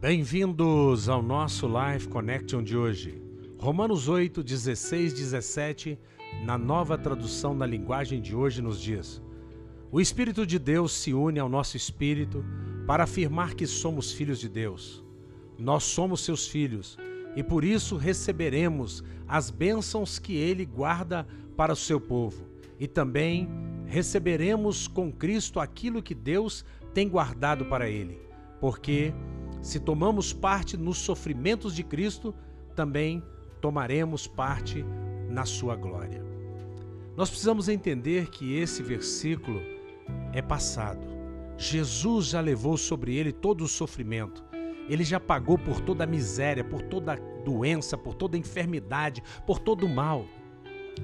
Bem-vindos ao nosso Live Connection de hoje. Romanos 8, 16, 17, na nova tradução da linguagem de hoje, nos diz: O Espírito de Deus se une ao nosso espírito para afirmar que somos filhos de Deus. Nós somos seus filhos e por isso receberemos as bênçãos que ele guarda para o seu povo e também receberemos com Cristo aquilo que Deus tem guardado para ele, porque se tomamos parte nos sofrimentos de Cristo, também tomaremos parte na sua glória. Nós precisamos entender que esse versículo é passado. Jesus já levou sobre ele todo o sofrimento. Ele já pagou por toda a miséria, por toda a doença, por toda a enfermidade, por todo o mal.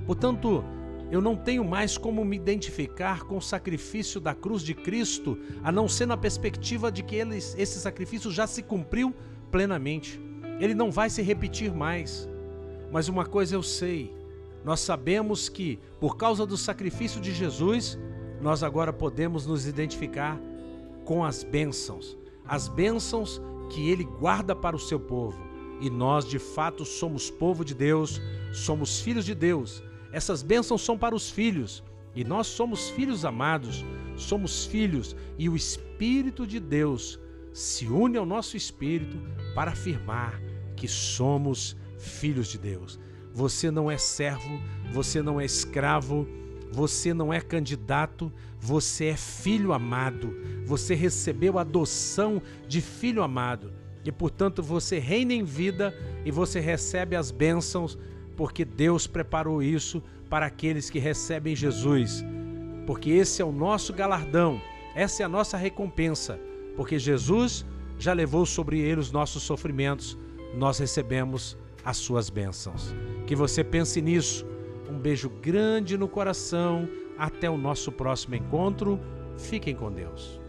Portanto, eu não tenho mais como me identificar com o sacrifício da cruz de Cristo, a não ser na perspectiva de que ele, esse sacrifício já se cumpriu plenamente. Ele não vai se repetir mais. Mas uma coisa eu sei: nós sabemos que, por causa do sacrifício de Jesus, nós agora podemos nos identificar com as bênçãos, as bênçãos que Ele guarda para o seu povo. E nós, de fato, somos povo de Deus, somos filhos de Deus essas bênçãos são para os filhos. E nós somos filhos amados, somos filhos, e o Espírito de Deus se une ao nosso espírito para afirmar que somos filhos de Deus. Você não é servo, você não é escravo, você não é candidato, você é filho amado. Você recebeu a adoção de filho amado e, portanto, você reina em vida e você recebe as bênçãos porque Deus preparou isso para aqueles que recebem Jesus. Porque esse é o nosso galardão, essa é a nossa recompensa, porque Jesus já levou sobre ele os nossos sofrimentos, nós recebemos as suas bênçãos. Que você pense nisso. Um beijo grande no coração. Até o nosso próximo encontro. Fiquem com Deus.